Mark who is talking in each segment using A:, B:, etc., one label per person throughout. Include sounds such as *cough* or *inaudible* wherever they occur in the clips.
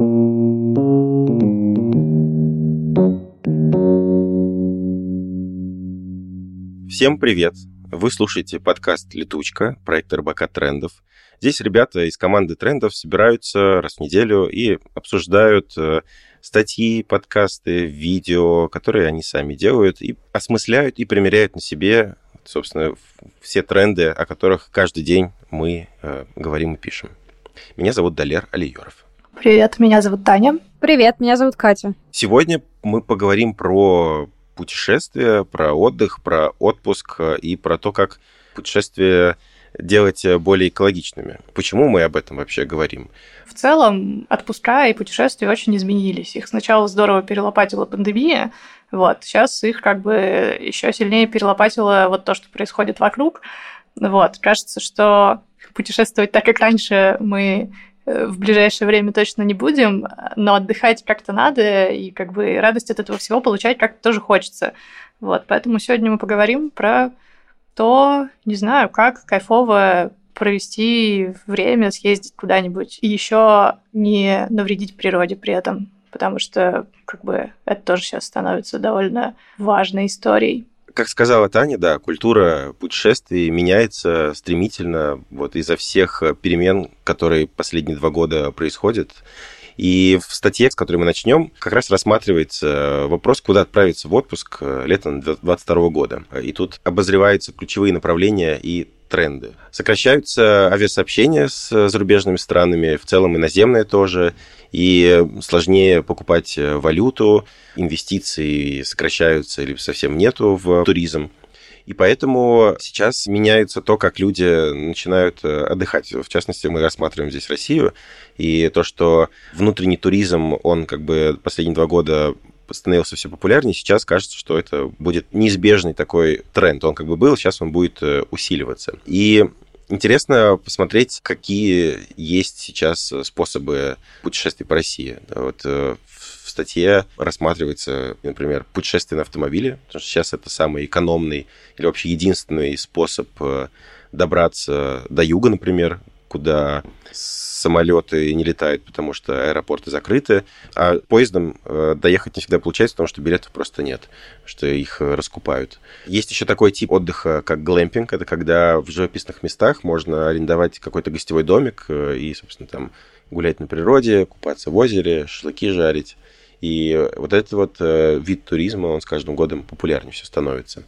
A: Всем привет! Вы слушаете подкаст «Летучка», проект РБК трендов. Здесь ребята из команды трендов собираются раз в неделю и обсуждают э, статьи, подкасты, видео, которые они сами делают, и осмысляют и примеряют на себе, собственно, все тренды, о которых каждый день мы э, говорим и пишем. Меня зовут Далер Алиеров.
B: Привет, меня зовут Таня.
C: Привет, меня зовут Катя.
A: Сегодня мы поговорим про путешествия, про отдых, про отпуск э, и про то, как путешествия делать э, более экологичными. Почему мы об этом вообще говорим?
B: В целом, отпуска и путешествия очень изменились. Их сначала здорово перелопатила пандемия, вот, сейчас их как бы еще сильнее перелопатило вот то, что происходит вокруг. Вот, кажется, что путешествовать так, как раньше, мы в ближайшее время точно не будем, но отдыхать как-то надо, и как бы радость от этого всего получать как-то тоже хочется. Вот, поэтому сегодня мы поговорим про то, не знаю, как кайфово провести время, съездить куда-нибудь и еще не навредить природе при этом, потому что как бы это тоже сейчас становится довольно важной историей
A: как сказала Таня, да, культура путешествий меняется стремительно вот из-за всех перемен, которые последние два года происходят. И в статье, с которой мы начнем, как раз рассматривается вопрос, куда отправиться в отпуск летом 2022 года. И тут обозреваются ключевые направления и тренды. Сокращаются авиасообщения с зарубежными странами, в целом иноземные тоже, и сложнее покупать валюту, инвестиции сокращаются или совсем нету в туризм. И поэтому сейчас меняется то, как люди начинают э, отдыхать. В частности, мы рассматриваем здесь Россию. И то, что внутренний туризм, он как бы последние два года становился все популярнее, сейчас кажется, что это будет неизбежный такой тренд. Он как бы был, сейчас он будет э, усиливаться. И Интересно посмотреть, какие есть сейчас способы путешествий по России. Вот э, в статье рассматривается, например, путешествие на автомобиле, потому что сейчас это самый экономный или вообще единственный способ э, добраться до юга, например, куда самолеты не летают, потому что аэропорты закрыты, а поездом э, доехать не всегда получается, потому что билетов просто нет, что их э, раскупают. Есть еще такой тип отдыха, как глэмпинг. Это когда в живописных местах можно арендовать какой-то гостевой домик э, и, собственно, там гулять на природе, купаться в озере, шашлыки жарить. И вот этот вот вид туризма, он с каждым годом популярнее все становится.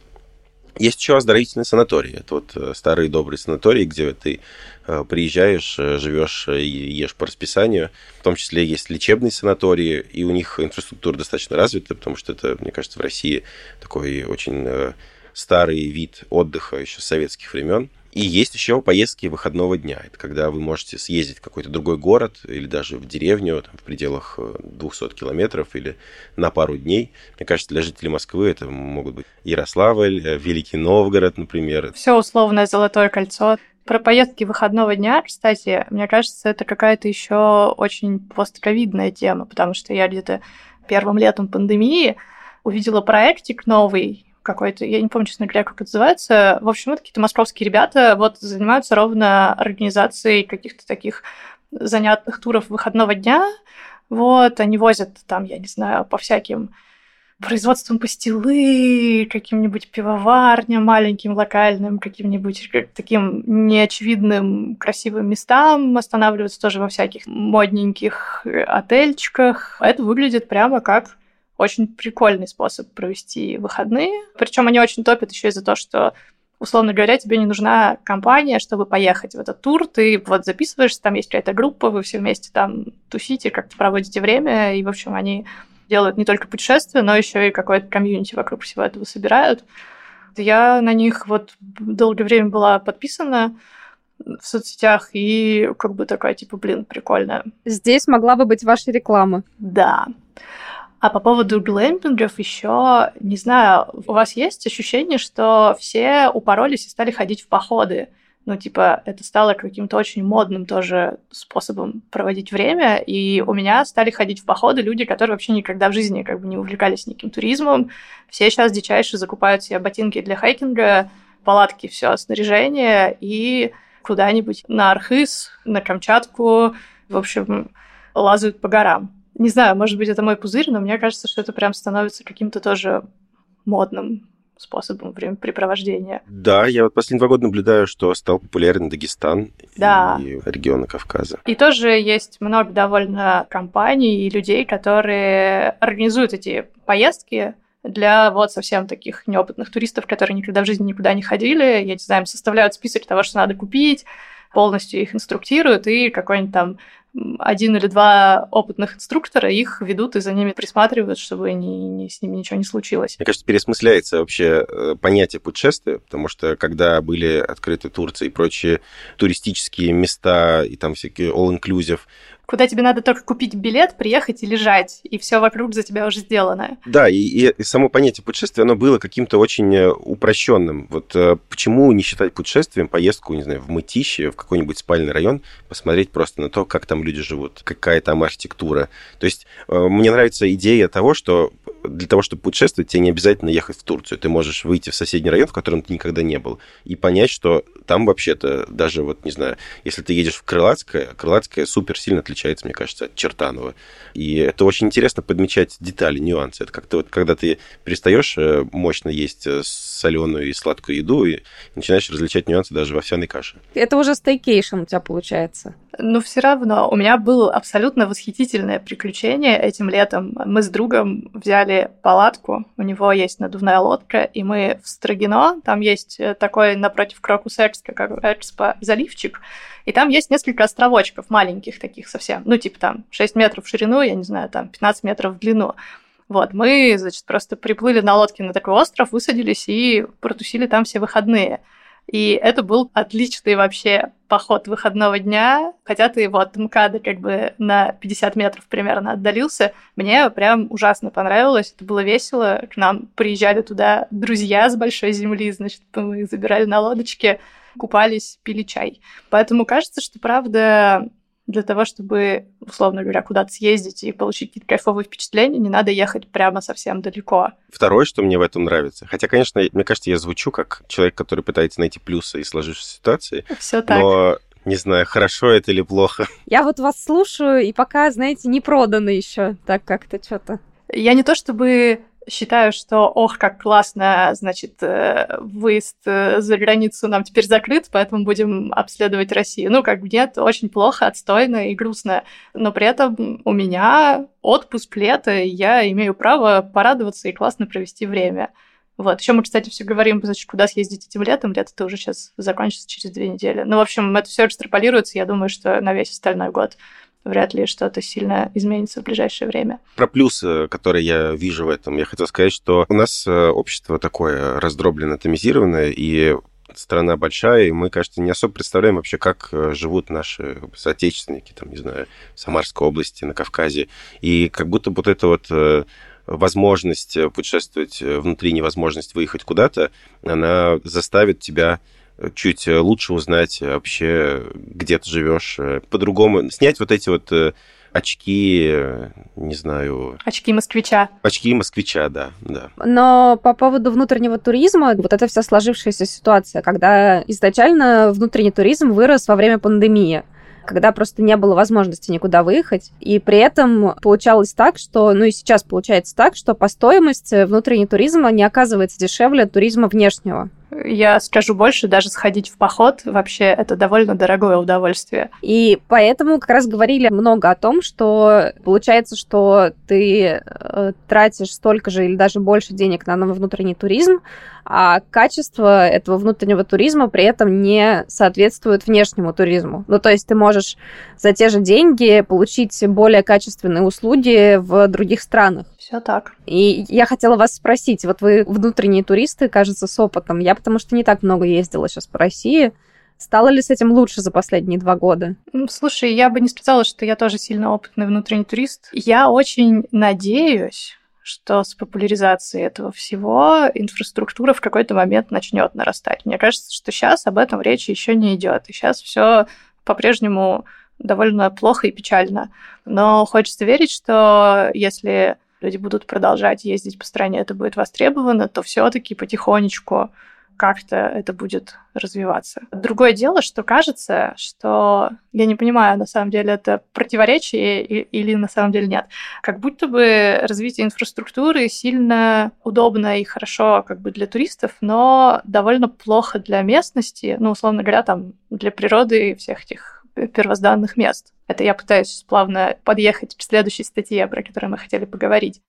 A: Есть еще оздоровительные санатории. Это вот э, старые добрые санатории, где ты э, приезжаешь, э, живешь и ешь по расписанию. В том числе есть лечебные санатории, и у них инфраструктура достаточно развита, потому что это, мне кажется, в России такой очень старый вид отдыха еще с советских времен. И есть еще поездки выходного дня. Это когда вы можете съездить в какой-то другой город или даже в деревню там, в пределах 200 э, километров или на пару дней. Мне кажется, для жителей Москвы это могут быть Ярославль, э, Великий Новгород, например.
B: Все условное Золотое кольцо. Про поездки выходного дня, кстати, мне кажется, это какая-то еще очень постковидная тема, потому что я где-то первым летом пандемии увидела проектик новый, какой-то, я не помню, честно говоря, как это называется. В общем, это какие-то московские ребята вот занимаются ровно организацией каких-то таких занятных туров выходного дня. Вот, они возят там, я не знаю, по всяким производством пастилы, каким-нибудь пивоварням маленьким, локальным, каким-нибудь таким неочевидным красивым местам, останавливаются тоже во всяких модненьких отельчиках. Это выглядит прямо как очень прикольный способ провести выходные. Причем они очень топят еще из-за того, что условно говоря, тебе не нужна компания, чтобы поехать в этот тур. Ты вот записываешься, там есть какая-то группа, вы все вместе там тусите, как-то проводите время, и, в общем, они делают не только путешествия, но еще и какое-то комьюнити вокруг всего этого собирают. Я на них вот долгое время была подписана в соцсетях, и как бы такая, типа, блин, прикольная.
C: Здесь могла бы быть ваша реклама.
B: Да. А по поводу глэмпингов еще, не знаю, у вас есть ощущение, что все упоролись и стали ходить в походы? Ну, типа, это стало каким-то очень модным тоже способом проводить время, и у меня стали ходить в походы люди, которые вообще никогда в жизни как бы не увлекались никаким туризмом. Все сейчас дичайше закупают себе ботинки для хайкинга, палатки, все снаряжение, и куда-нибудь на Архыз, на Камчатку, в общем, лазают по горам. Не знаю, может быть, это мой пузырь, но мне кажется, что это прям становится каким-то тоже модным способом времяпрепровождения.
A: Да, я вот последние два года наблюдаю, что стал популярен Дагестан да. и регионы Кавказа.
B: И тоже есть много довольно компаний и людей, которые организуют эти поездки для вот совсем таких неопытных туристов, которые никогда в жизни никуда не ходили. Я не знаю, составляют список того, что надо купить, полностью их инструктируют, и какой-нибудь там один или два опытных инструктора их ведут и за ними присматривают, чтобы ни, ни, с ними ничего не случилось.
A: Мне кажется, переосмысляется вообще э, понятие путешествия, потому что когда были открыты Турция и прочие туристические места, и там всякие all-inclusive,
B: куда тебе надо только купить билет, приехать и лежать, и все вокруг за тебя уже сделано.
A: Да, и, и само понятие путешествия, оно было каким-то очень э, упрощенным. Вот э, почему не считать путешествием поездку, не знаю, в Мытище, в какой-нибудь спальный район, посмотреть просто на то, как там люди живут, какая там архитектура. То есть э, мне нравится идея того, что для того, чтобы путешествовать, тебе не обязательно ехать в Турцию. Ты можешь выйти в соседний район, в котором ты никогда не был, и понять, что там вообще-то даже, вот, не знаю, если ты едешь в Крылатское, Крылатское супер сильно отличается, мне кажется, от Чертанова. И это очень интересно подмечать детали, нюансы. Это как-то вот, когда ты перестаешь э, мощно есть э, соленую и сладкую еду и начинаешь различать нюансы даже в овсяной каше.
C: Это уже staycation у тебя получается.
B: Но все равно у меня было абсолютно восхитительное приключение этим летом. Мы с другом взяли палатку, у него есть надувная лодка, и мы в Строгино, там есть э, такой напротив Крокус Экспо, как Экспо, заливчик, и там есть несколько островочков маленьких таких совсем, ну, типа там 6 метров в ширину, я не знаю, там 15 метров в длину. Вот, мы, значит, просто приплыли на лодке на такой остров, высадились и протусили там все выходные. И это был отличный вообще поход выходного дня. Хотя ты его от МКАДа как бы на 50 метров примерно отдалился, мне прям ужасно понравилось. Это было весело. К нам приезжали туда друзья с большой земли, значит, мы их забирали на лодочке, купались, пили чай. Поэтому кажется, что, правда, для того, чтобы, условно говоря, куда-то съездить и получить какие-то кайфовые впечатления, не надо ехать прямо совсем далеко.
A: Второе, что мне в этом нравится, хотя, конечно, мне кажется, я звучу как человек, который пытается найти плюсы из сложившейся ситуации.
B: Все так.
A: Но не знаю, хорошо это или плохо. *laughs*
C: Я вот вас слушаю, и пока, знаете, не продано еще, так как-то что-то.
B: Я не то чтобы считаю, что ох, как классно, значит, э, выезд э, за границу нам теперь закрыт, поэтому будем обследовать Россию. Ну, как бы нет, очень плохо, отстойно и грустно. Но при этом у меня отпуск лето, и я имею право порадоваться и классно провести время. Вот. Еще мы, кстати, все говорим, значит, куда съездить этим летом. Лето-то уже сейчас закончится через две недели. Ну, в общем, это все экстраполируется, я думаю, что на весь остальной год вряд ли что-то сильно изменится в ближайшее время.
A: Про плюсы, которые я вижу в этом, я хотел сказать, что у нас э, общество такое раздроблено, атомизированное, и страна большая, и мы, кажется, не особо представляем вообще, как э, живут наши соотечественники, там, не знаю, в Самарской области, на Кавказе. И как будто вот это вот э, возможность путешествовать внутри, невозможность выехать куда-то, она заставит тебя чуть э, лучше узнать вообще, где ты живешь, э, по-другому, снять вот эти вот э, очки, не знаю...
B: Очки москвича.
A: Очки москвича, да, да.
C: Но по поводу внутреннего туризма, вот это вся сложившаяся ситуация, когда изначально внутренний туризм вырос во время пандемии когда просто не было возможности никуда выехать. И при этом получалось так, что, ну и сейчас получается так, что по стоимости внутренний туризм не оказывается дешевле туризма внешнего.
B: Я скажу больше, даже сходить в поход вообще это довольно дорогое удовольствие.
C: И поэтому как раз говорили много о том, что получается, что ты э, тратишь столько же или даже больше денег на внутренний туризм, а качество этого внутреннего туризма при этом не соответствует внешнему туризму. Ну, то есть ты можешь за те же деньги получить более качественные услуги в других странах.
B: Все так.
C: И я хотела вас спросить, вот вы внутренние туристы, кажется, с опытом. Я потому что не так много ездила сейчас по России. Стало ли с этим лучше за последние два года?
B: Слушай, я бы не сказала, что я тоже сильно опытный внутренний турист. Я очень надеюсь, что с популяризацией этого всего инфраструктура в какой-то момент начнет нарастать. Мне кажется, что сейчас об этом речи еще не идет. И сейчас все по-прежнему довольно плохо и печально. Но хочется верить, что если люди будут продолжать ездить по стране, это будет востребовано, то все-таки потихонечку как-то это будет развиваться. Другое дело, что кажется, что я не понимаю, на самом деле это противоречие или на самом деле нет. Как будто бы развитие инфраструктуры сильно удобно и хорошо как бы для туристов, но довольно плохо для местности, ну, условно говоря, там, для природы и всех этих первозданных мест. Это я пытаюсь плавно подъехать к следующей статье, про которую мы хотели поговорить.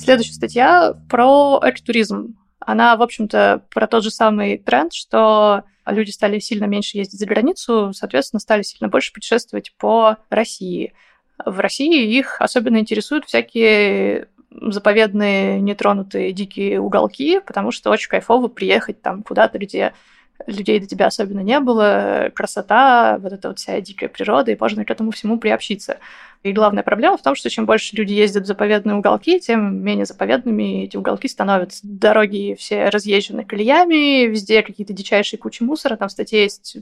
B: Следующая статья про экотуризм. Она, в общем-то, про тот же самый тренд, что люди стали сильно меньше ездить за границу, соответственно, стали сильно больше путешествовать по России. В России их особенно интересуют всякие заповедные, нетронутые дикие уголки, потому что очень кайфово приехать там куда-то, где людей до тебя особенно не было, красота, вот эта вот вся дикая природа, и можно к этому всему приобщиться. И главная проблема в том, что чем больше люди ездят в заповедные уголки, тем менее заповедными эти уголки становятся. Дороги все разъезжены колеями, везде какие-то дичайшие кучи мусора, там в статье есть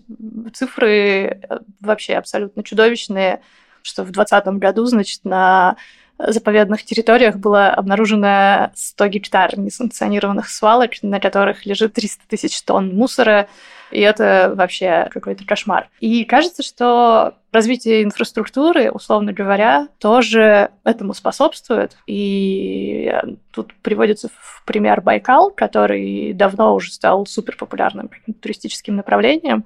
B: цифры э, вообще абсолютно чудовищные, что в 2020 году, значит, на заповедных территориях было обнаружено 100 гектар несанкционированных свалок, на которых лежит 300 тысяч тонн мусора, и это вообще какой-то кошмар. И кажется, что развитие инфраструктуры, условно говоря, тоже этому способствует. И тут приводится в пример Байкал, который давно уже стал супер популярным туристическим направлением.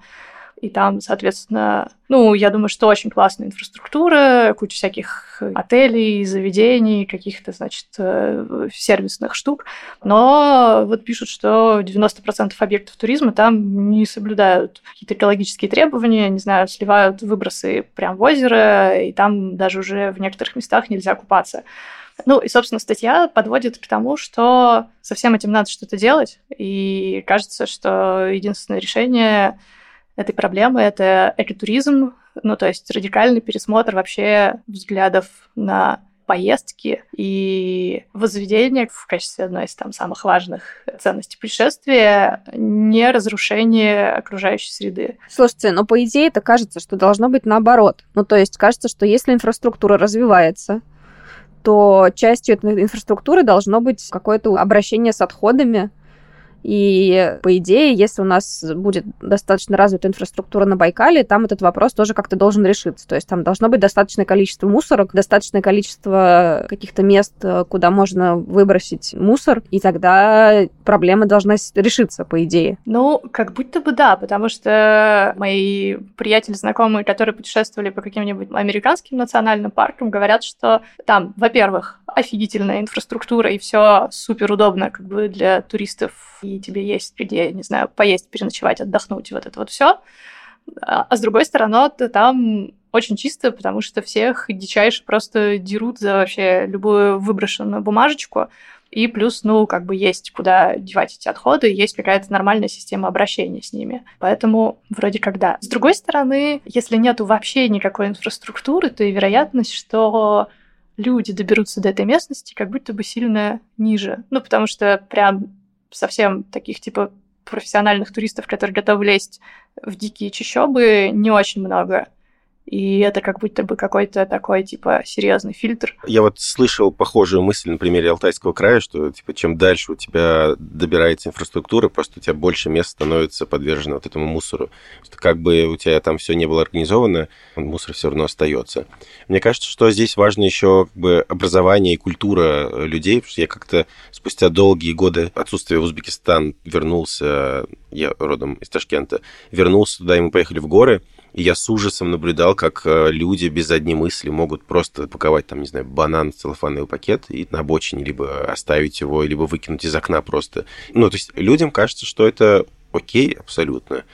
B: И там, соответственно, ну, я думаю, что очень классная инфраструктура, куча всяких отелей, заведений, каких-то, значит, э, сервисных штук. Но вот пишут, что 90% объектов туризма там не соблюдают какие-то экологические требования, не знаю, сливают выбросы прямо в озеро, и там даже уже в некоторых местах нельзя купаться. Ну и, собственно, статья подводит к тому, что со всем этим надо что-то делать, и кажется, что единственное решение этой проблемы. Это экотуризм, ну, то есть радикальный пересмотр вообще взглядов на поездки и возведение в качестве одной из там самых важных ценностей путешествия не разрушение окружающей среды.
C: Слушайте, но по идее это кажется, что должно быть наоборот. Ну, то есть кажется, что если инфраструктура развивается, то частью этой инфраструктуры должно быть какое-то обращение с отходами, и, по идее, если у нас будет достаточно развита инфраструктура на Байкале, там этот вопрос тоже как-то должен решиться. То есть там должно быть достаточное количество мусорок, достаточное количество каких-то мест, куда можно выбросить мусор, и тогда проблема должна решиться, по идее.
B: Ну, как будто бы да, потому что мои приятели, знакомые, которые путешествовали по каким-нибудь американским национальным паркам, говорят, что там, во-первых, офигительная инфраструктура, и все супер удобно как бы для туристов, и тебе есть где, не знаю, поесть, переночевать, отдохнуть, вот это вот все. А, а с другой стороны, ты там очень чисто, потому что всех дичайше просто дерут за вообще любую выброшенную бумажечку. И плюс, ну, как бы есть куда девать эти отходы, есть какая-то нормальная система обращения с ними. Поэтому вроде как да. С другой стороны, если нету вообще никакой инфраструктуры, то и вероятность, что люди доберутся до этой местности как будто бы сильно ниже. Ну, потому что прям совсем таких типа профессиональных туристов, которые готовы лезть в дикие чащобы, не очень много. И это как будто бы какой-то такой, типа, серьезный фильтр.
A: Я вот слышал похожую мысль на примере Алтайского края, что, типа, чем дальше у тебя добирается инфраструктура, просто у тебя больше мест становится подвержено вот этому мусору. Что как бы у тебя там все не было организовано, мусор все равно остается. Мне кажется, что здесь важно еще как бы образование и культура людей, потому что я как-то спустя долгие годы отсутствия в Узбекистан вернулся, я родом из Ташкента, вернулся туда, и мы поехали в горы, и я с ужасом наблюдал, как э, люди без задней мысли могут просто паковать, там, не знаю, банан в целлофановый пакет и на обочине либо оставить его, либо выкинуть из окна просто. Ну, то есть людям кажется, что это окей абсолютно.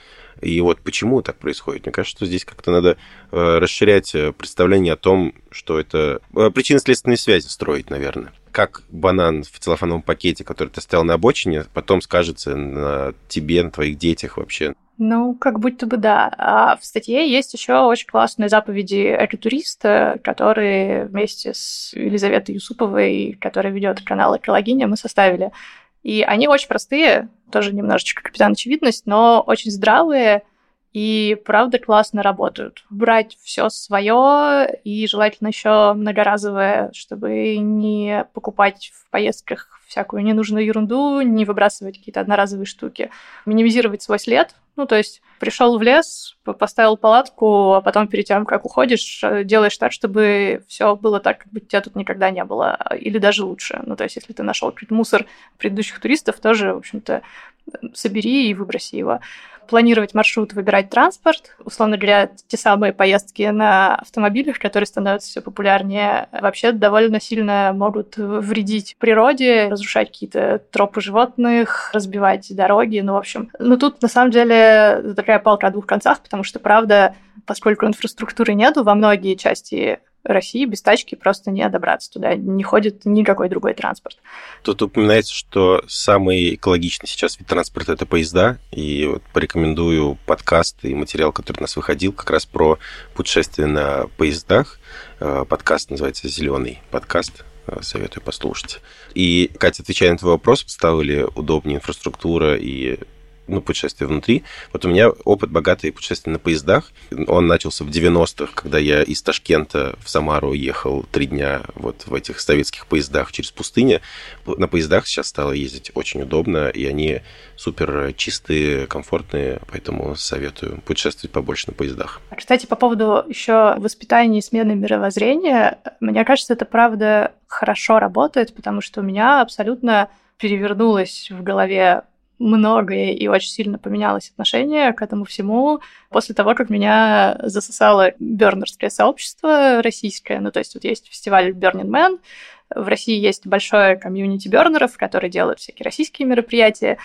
A: И вот почему так происходит? Мне кажется, что здесь как-то надо э, расширять э, представление о том, что это причинно-следственные связи строить, наверное. Как банан в целлофановом пакете, который ты оставил на обочине, потом скажется на тебе, на твоих детях вообще.
B: Ну, как будто бы да. А в статье есть еще очень классные заповеди экотуриста, которые вместе с Елизаветой Юсуповой, которая ведет канал Экологиня, мы составили. И они очень простые, тоже немножечко капитан очевидность, но очень здравые и правда классно работают. Брать все свое и желательно еще многоразовое, чтобы не покупать в поездках всякую ненужную ерунду, не выбрасывать какие-то одноразовые штуки, минимизировать свой след. Ну, то есть пришел в лес, поставил палатку, а потом перед тем, как уходишь, э, делаешь так, чтобы все было так, как бы тебя тут никогда не было, или даже лучше. Ну, то есть если ты нашел какой-то мусор предыдущих туристов, тоже, в общем-то, собери и выброси его планировать маршрут, выбирать транспорт. Условно говоря, те самые поездки на автомобилях, которые становятся все популярнее, вообще довольно сильно могут вредить природе, разрушать какие-то тропы животных, разбивать дороги, ну, в общем. Но тут, на самом деле, такая палка о двух концах, потому что, правда, поскольку инфраструктуры нету во многие части России без тачки просто не добраться туда, не ходит никакой другой транспорт.
A: Тут упоминается, что самый экологичный сейчас вид транспорта – это поезда, и вот порекомендую подкаст и материал, который у нас выходил, как раз про путешествие на поездах. Э, подкаст называется «Зеленый подкаст», э, советую послушать. И, Катя, отвечая на твой вопрос, стала ли удобнее инфраструктура и ну, путешествия внутри. Вот у меня опыт богатый путешествий на поездах. Он начался в 90-х, когда я из Ташкента в Самару ехал три дня вот в этих советских поездах через пустыню. На поездах сейчас стало ездить очень удобно, и они супер чистые, комфортные, поэтому советую путешествовать побольше на поездах.
B: Кстати, по поводу еще воспитания и смены мировоззрения, мне кажется, это правда хорошо работает, потому что у меня абсолютно перевернулось в голове многое и очень сильно поменялось отношение к этому всему после того, как меня засосало бернерское сообщество российское. Ну, то есть вот есть фестиваль Burning Man, в России есть большое комьюнити бернеров, которые делают всякие российские мероприятия.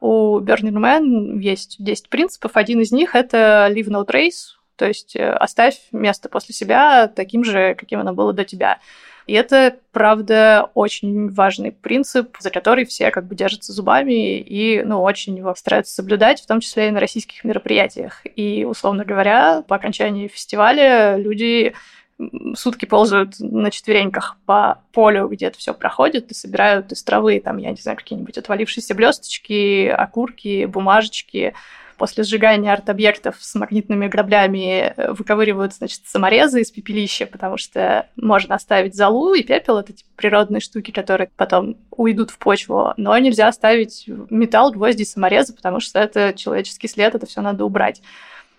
B: У Burning Man есть 10 принципов. Один из них — это leave no trace, то есть э, оставь место после себя таким же, каким оно было до тебя. И это, правда, очень важный принцип, за который все как бы держатся зубами и, ну, очень его стараются соблюдать, в том числе и на российских мероприятиях. И, условно говоря, по окончании фестиваля люди сутки ползают на четвереньках по полю, где это все проходит, и собирают из травы, там, я не знаю, какие-нибудь отвалившиеся блесточки, окурки, бумажечки, После сжигания арт-объектов с магнитными граблями э, выковыривают, значит, саморезы из пепелища, потому что можно оставить золу и пепел, это типа, природные штуки, которые потом уйдут в почву, но нельзя оставить металл, гвозди, саморезы, потому что это человеческий след, это все надо убрать.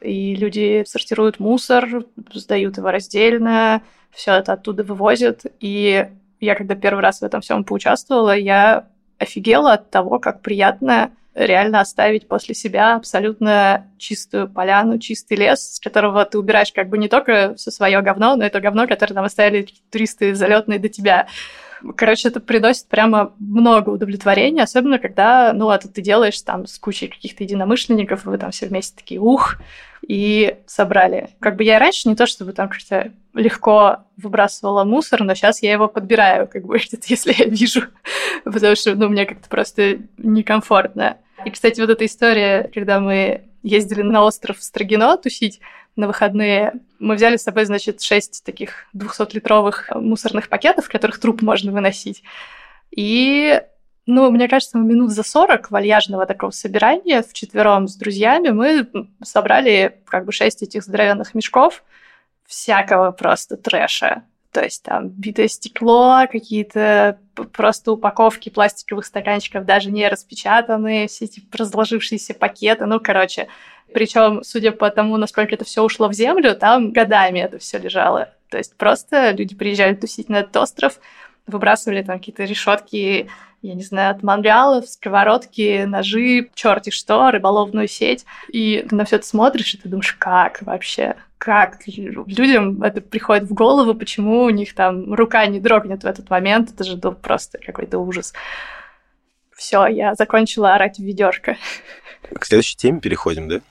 B: И люди сортируют мусор, сдают его раздельно, все это оттуда вывозят. И я, когда первый раз в этом всем поучаствовала, я офигела от того, как приятно реально оставить после себя абсолютно чистую поляну, чистый лес, с которого ты убираешь как бы не только все свое говно, но это говно, которое там оставили туристы залетные до тебя. Короче, это приносит прямо много удовлетворения, особенно когда, ну, это ты делаешь там с кучей каких-то единомышленников, и вы там все вместе такие, ух, и собрали. Как бы я и раньше не то, чтобы там как-то легко выбрасывала мусор, но сейчас я его подбираю, как бы, *laughs* если я вижу, потому что, ну, мне как-то просто некомфортно. И, кстати, вот эта история, когда мы ездили на остров Строгино тусить на выходные, мы взяли с собой, значит, шесть таких 200-литровых мусорных пакетов, в которых труп можно выносить. И ну, мне кажется, минут за 40 вальяжного такого собирания в четвером с друзьями мы собрали как бы шесть этих здоровенных мешков всякого просто трэша. То есть там битое стекло, какие-то просто упаковки пластиковых стаканчиков, даже не распечатанные, все эти разложившиеся пакеты, ну, короче. Причем, судя по тому, насколько это все ушло в землю, там годами это все лежало. То есть просто люди приезжали тусить на этот остров, выбрасывали там какие-то решетки, я не знаю, от мангалов, сковородки, ножи, черти что, рыболовную сеть. И ты на все это смотришь, и ты думаешь, как вообще? Как людям это приходит в голову, почему у них там рука не дрогнет в этот момент? Это же ну, просто какой-то ужас. Все, я закончила орать в ведерко.
A: К следующей теме переходим, да?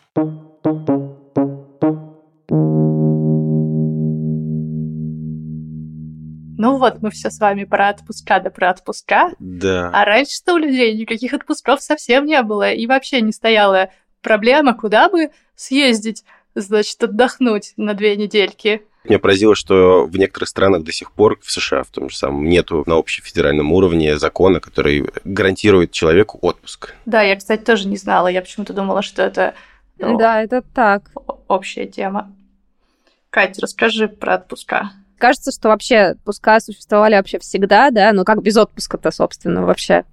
B: Ну вот, мы все с вами про отпуска да про отпуска.
A: Да.
B: А раньше-то у людей никаких отпусков совсем не было. И вообще не стояла проблема, куда бы съездить, значит, отдохнуть на две недельки.
A: Меня поразило, что в некоторых странах до сих пор, в США в том же самом, нету на общефедеральном уровне закона, который гарантирует человеку отпуск.
B: Да, я, кстати, тоже не знала. Я почему-то думала, что это Ну,
C: да, это так.
B: Общая тема. Катя, расскажи про отпуска.
C: Кажется, что вообще отпуска существовали вообще всегда, да, но как без отпуска-то, собственно, вообще.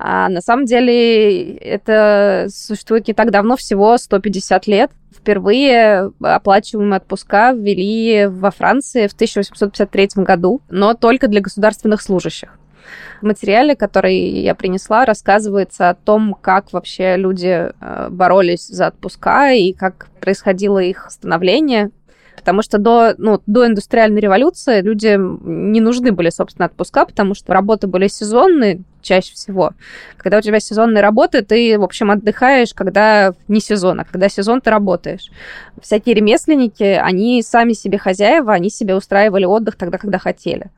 C: А на самом деле это существует не так давно, всего 150 лет. Впервые оплачиваемые отпуска ввели во Франции в 1853 году, но только для государственных служащих. В материале, который я принесла, рассказывается о том, как вообще люди э, боролись за отпуска и как происходило их становление. Потому что до, ну, до индустриальной революции людям не нужны были, собственно, отпуска, потому что работы были сезонные чаще всего. Когда у тебя сезонные работы, ты, в общем, отдыхаешь, когда не сезон, а когда сезон ты работаешь. Всякие ремесленники, они сами себе хозяева, они себе устраивали отдых тогда, когда хотели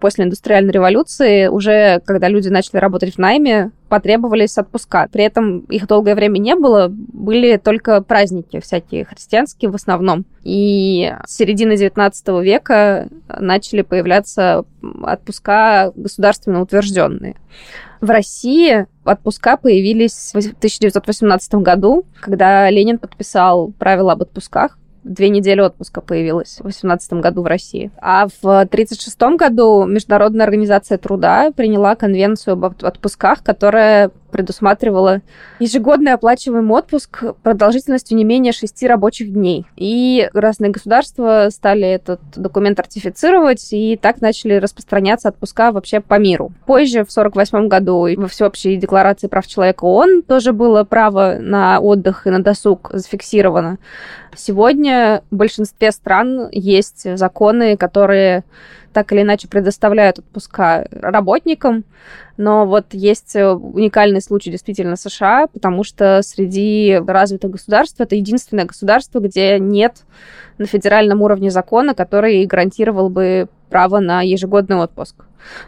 C: после индустриальной революции, уже когда люди начали работать в найме, потребовались отпуска. При этом их долгое время не было, были только праздники всякие христианские в основном. И с середины 19 века начали появляться отпуска государственно утвержденные. В России отпуска появились в 1918 году, когда Ленин подписал правила об отпусках две недели отпуска появилось в 2018 году в России. А в 1936 году Международная организация труда приняла конвенцию об отпусках, которая предусматривала ежегодный оплачиваемый отпуск продолжительностью не менее шести рабочих дней. И разные государства стали этот документ ратифицировать, и так начали распространяться отпуска вообще по миру. Позже, в 1948 году, во всеобщей декларации прав человека ООН тоже было право на отдых и на досуг зафиксировано. Сегодня в большинстве стран есть законы, которые так или иначе предоставляют отпуска работникам, но вот есть уникальный случай действительно США, потому что среди развитых государств это единственное государство, где нет на федеральном уровне закона, который гарантировал бы право на ежегодный отпуск.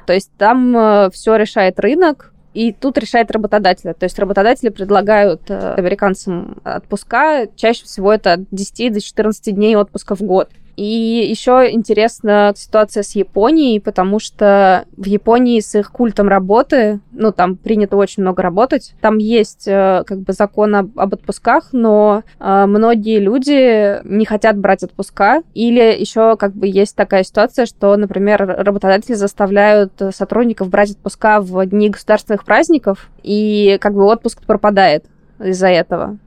C: То есть там э, все решает рынок, и тут решает работодатель. То есть работодатели предлагают э, американцам отпуска. Чаще всего это от 10 до 14 дней отпуска в год. И еще интересна ситуация с Японией, потому что в Японии с их культом работы, ну, там принято очень много работать, там есть э, как бы закон об, об отпусках, но э, многие люди не хотят брать отпуска, или еще как бы есть такая ситуация, что, например, работодатели заставляют сотрудников брать отпуска в дни государственных праздников, и как бы отпуск пропадает из-за этого.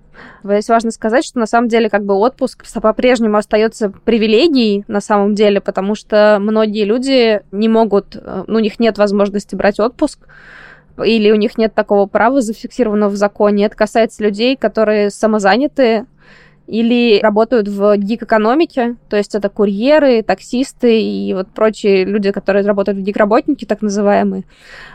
C: Здесь важно сказать, что на самом деле как бы отпуск по-прежнему остается привилегией на самом деле, потому что многие люди не могут, э, ну, у них нет возможности брать отпуск, или у них нет такого права зафиксированного в законе. Это касается людей, которые самозанятые, или работают в гик-экономике, то есть это курьеры, таксисты и вот прочие люди, которые работают в гик-работники, так называемые.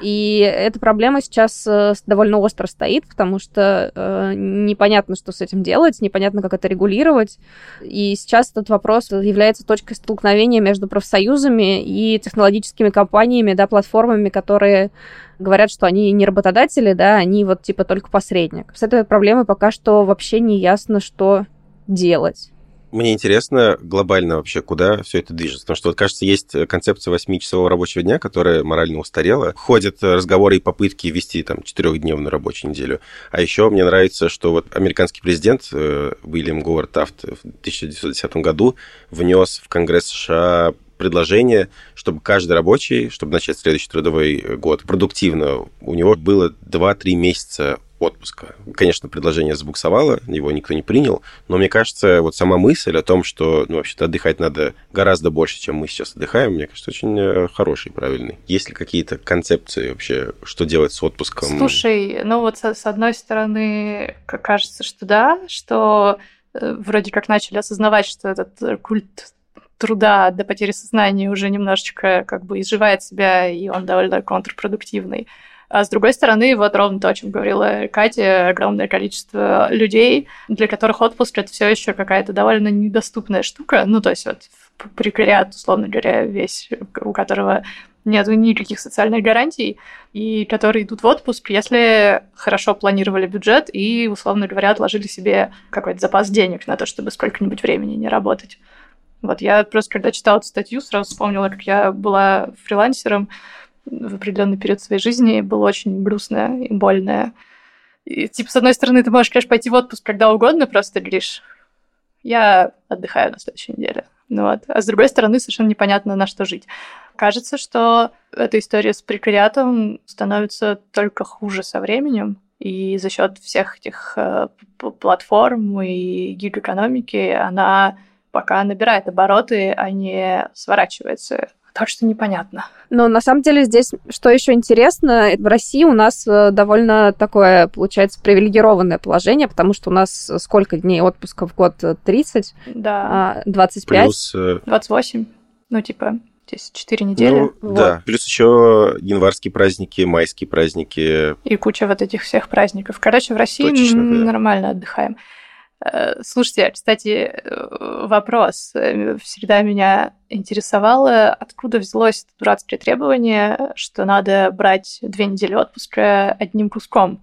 C: И эта проблема сейчас э, довольно остро стоит, потому что э, непонятно, что с этим делать, непонятно, как это регулировать. И сейчас этот вопрос является точкой столкновения между профсоюзами и технологическими компаниями, да, платформами, которые говорят, что они не работодатели, да, они вот типа только посредник. С этой проблемой пока что вообще не ясно, что делать.
A: Мне интересно глобально вообще, куда все это движется. Потому что, вот, кажется, есть концепция восьмичасового рабочего дня, которая морально устарела. Ходят разговоры и попытки ввести там четырехдневную рабочую неделю. А еще мне нравится, что вот американский президент э, Уильям Говард Тафт в 1910 году внес в Конгресс США предложение, чтобы каждый рабочий, чтобы начать следующий трудовой год продуктивно, у него было 2-3 месяца отпуска. Конечно, предложение забуксовало, его никто не принял, но мне кажется, вот сама мысль о том, что ну, вообще-то отдыхать надо гораздо больше, чем мы сейчас отдыхаем, мне кажется, очень э, хороший, правильный. Есть ли какие-то концепции вообще, что делать с отпуском?
B: Слушай, ну вот с, одной стороны, кажется, что да, что э, вроде как начали осознавать, что этот культ труда до потери сознания уже немножечко как бы изживает себя, и он довольно контрпродуктивный. А с другой стороны, вот ровно то, о чем говорила Катя, огромное количество людей, для которых отпуск это все еще какая-то довольно недоступная штука. Ну, то есть вот прекариат, условно говоря, весь, у которого нет никаких социальных гарантий, и которые идут в отпуск, если хорошо планировали бюджет и, условно говоря, отложили себе какой-то запас денег на то, чтобы сколько-нибудь времени не работать. Вот я просто, когда читала эту статью, сразу вспомнила, как я была фрилансером, в определенный период своей жизни было очень грустное и больное. И, типа, с одной стороны, ты можешь, конечно, пойти в отпуск когда угодно, просто говоришь, я отдыхаю на следующей неделе. Ну вот. А с другой стороны, совершенно непонятно, на что жить. Кажется, что эта история с прекариатом становится только хуже со временем, и за счет всех этих э, платформ и гиг-экономики она пока набирает обороты, а не сворачивается. Так что непонятно.
C: Но на самом деле здесь, что еще интересно, в России у нас э, довольно такое, получается, привилегированное положение, потому что у нас сколько дней отпуска в год? 30?
B: Да.
C: 25?
A: Плюс...
B: 28. Э, ну, типа, здесь 4 недели.
A: Ну, вот. Да, плюс еще январские праздники, майские праздники.
B: И куча вот этих всех праздников. Короче, в России Точно, да. нормально отдыхаем. Э, слушайте, кстати, э, вопрос. Э, всегда меня интересовало, откуда взялось это дурацкое требование, что надо брать две недели отпуска одним куском.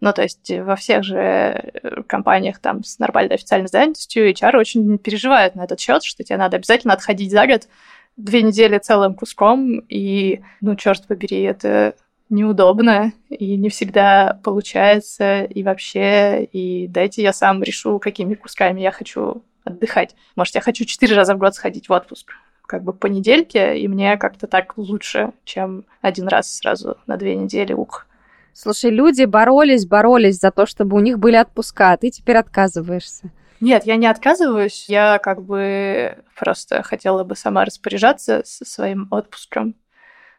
B: Ну, то есть во всех же компаниях там с нормальной официальной занятостью HR очень переживают на этот счет, что тебе надо обязательно отходить за год две недели целым куском, и, ну, черт побери, это неудобно и не всегда получается и вообще, и дайте я сам решу, какими кусками я хочу отдыхать. Может, я хочу четыре раза в год сходить в отпуск как бы по недельке, и мне как-то так лучше, чем один раз сразу на две недели, ух.
C: Слушай, люди боролись, боролись за то, чтобы у них были отпуска, а ты теперь отказываешься.
B: Нет, я не отказываюсь, я как бы просто хотела бы сама распоряжаться со своим отпуском.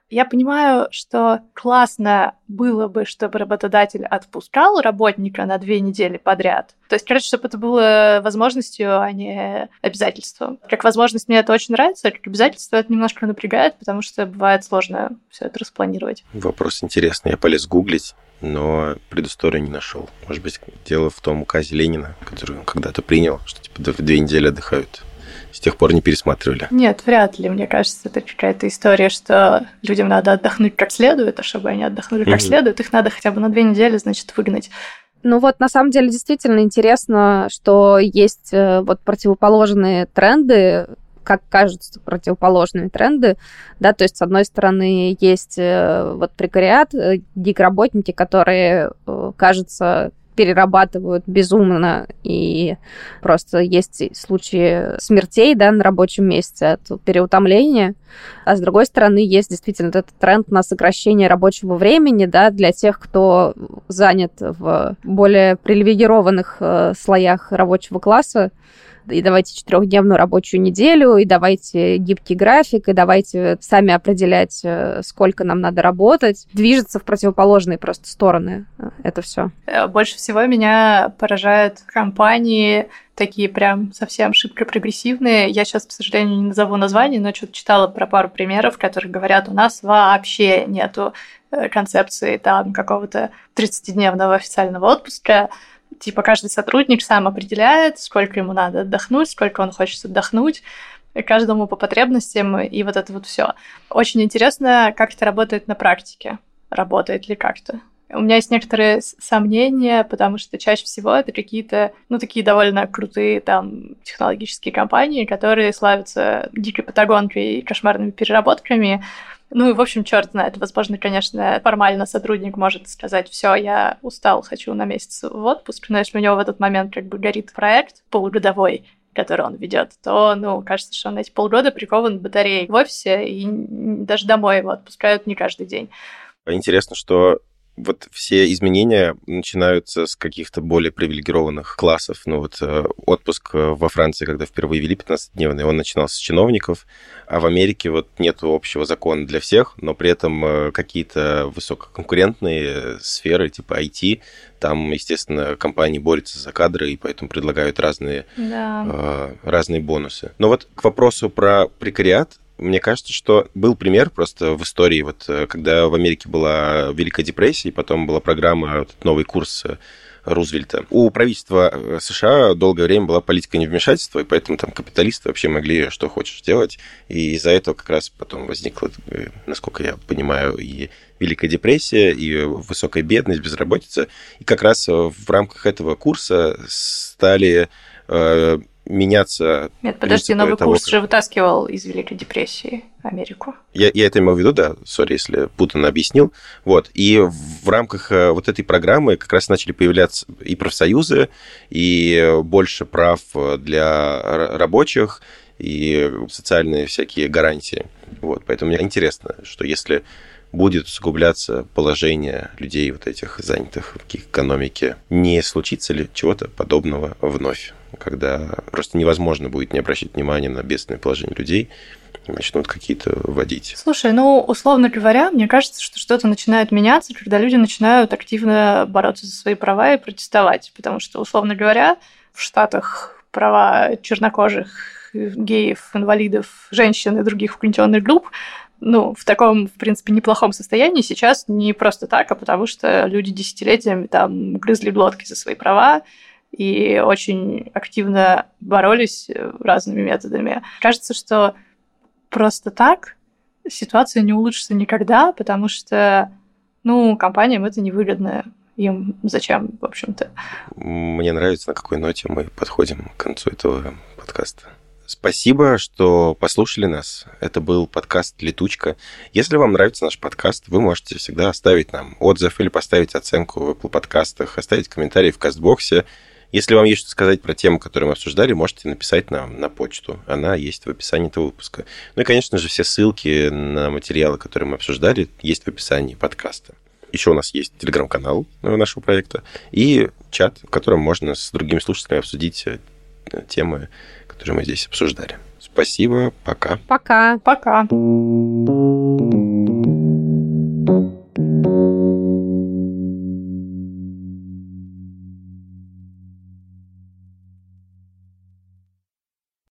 B: Я понимаю, что классно было бы, чтобы работодатель отпускал работника на две недели подряд. То есть, короче, чтобы это было возможностью, а не обязательством. Как возможность мне это очень нравится, как обязательство это немножко напрягает, потому что бывает сложно все это распланировать.
A: Вопрос интересный. Я полез гуглить, но предысторию не нашел. Может быть, дело в том указе Ленина, который он когда-то принял, что типа две недели отдыхают с тех пор не пересматривали?
B: Нет, вряд ли. Мне кажется, это какая-то история, что людям надо отдохнуть как следует, а чтобы они отдохнули как mm-hmm. следует, их надо хотя бы на две недели, значит, выгнать.
C: Ну вот, на самом деле, действительно интересно, что есть э, вот противоположные тренды, как кажутся противоположными тренды, да, то есть, с одной стороны, есть э, вот прекариат, э, гиг-работники, которые, кажется, перерабатывают безумно, и просто есть случаи смертей, да, на рабочем месте от переутомления. А с другой стороны, есть действительно этот тренд на сокращение рабочего времени, да, для тех, кто занят в более привилегированных э, слоях рабочего класса, и давайте четырехдневную рабочую неделю, и давайте гибкий график, и давайте сами определять, э, сколько нам надо работать. Движется в противоположные просто стороны э, это все.
B: Э, больше всего меня поражают компании, такие прям совсем шибко прогрессивные. Я сейчас, к сожалению, не назову название, но что-то читала про пару примеров, которые говорят, у нас вообще нету концепции там какого-то 30-дневного официального отпуска, типа каждый сотрудник сам определяет, сколько ему надо отдохнуть, сколько он хочет отдохнуть, каждому по потребностям и вот это вот все. Очень интересно, как это работает на практике. Работает ли как-то? У меня есть некоторые сомнения, потому что чаще всего это какие-то, ну, такие довольно крутые там технологические компании, которые славятся дикой патагонкой и кошмарными переработками, ну и, в общем, черт знает. Возможно, конечно, формально сотрудник может сказать, все, я устал, хочу на месяц в отпуск, но если у него в этот момент как бы горит проект полугодовой, который он ведет, то, ну, кажется, что он эти полгода прикован батареей в офисе, и даже домой его отпускают не каждый день.
A: Интересно, что вот все изменения начинаются с каких-то более привилегированных классов. Ну вот э, отпуск э, во Франции, когда впервые ввели 15-дневный, он начинался с чиновников, а в Америке вот нет общего закона для всех, но при этом э, какие-то высококонкурентные сферы типа IT, там, естественно, компании борются за кадры, и поэтому предлагают разные,
B: да.
A: разные бонусы. Но вот к вопросу про прекариат, мне кажется, что был пример просто в истории, вот э, когда в Америке была Великая депрессия, и потом была программа, вот, новый курс э, Рузвельта. У правительства э, США долгое время была политика невмешательства, и поэтому там капиталисты вообще могли что хочешь делать. И из-за этого как раз потом возникла, насколько я понимаю, и Великая депрессия, и высокая бедность, безработица. И как раз в рамках этого курса стали меняться.
B: Нет, подожди, новый того, курс как... же вытаскивал из Великой депрессии Америку.
A: Я, я это имел в виду, да, сори, если путанно объяснил. Вот, и в рамках э, вот этой программы как раз начали появляться и профсоюзы, и больше прав для рабочих, и социальные всякие гарантии. Вот, поэтому мне интересно, что если будет усугубляться положение людей вот этих занятых в экономике, не случится ли чего-то подобного вновь, когда просто невозможно будет не обращать внимания на бедственное положение людей, начнут какие-то вводить.
B: Слушай, ну, условно говоря, мне кажется, что что-то начинает меняться, когда люди начинают активно бороться за свои права и протестовать, потому что, условно говоря, в Штатах права чернокожих геев, инвалидов, женщин и других включенных групп ну, в таком, в принципе, неплохом состоянии сейчас не просто так, а потому что люди десятилетиями там грызли глотки за свои права и очень активно боролись разными методами. Кажется, что просто так ситуация не улучшится никогда, потому что, ну, компаниям это невыгодно. Им зачем, в общем-то?
A: Мне нравится, на какой ноте мы подходим к концу этого подкаста. Спасибо, что послушали нас. Это был подкаст «Летучка». Если вам нравится наш подкаст, вы можете всегда оставить нам отзыв или поставить оценку в Apple подкастах, оставить комментарий в Кастбоксе. Если вам есть что сказать про тему, которую мы обсуждали, можете написать нам на почту. Она есть в описании этого выпуска. Ну и, конечно же, все ссылки на материалы, которые мы обсуждали, есть в описании подкаста. Еще у нас есть телеграм-канал нашего проекта и чат, в котором можно с другими слушателями обсудить э, темы, которые мы здесь обсуждали. Спасибо, пока.
C: Пока.
B: Пока.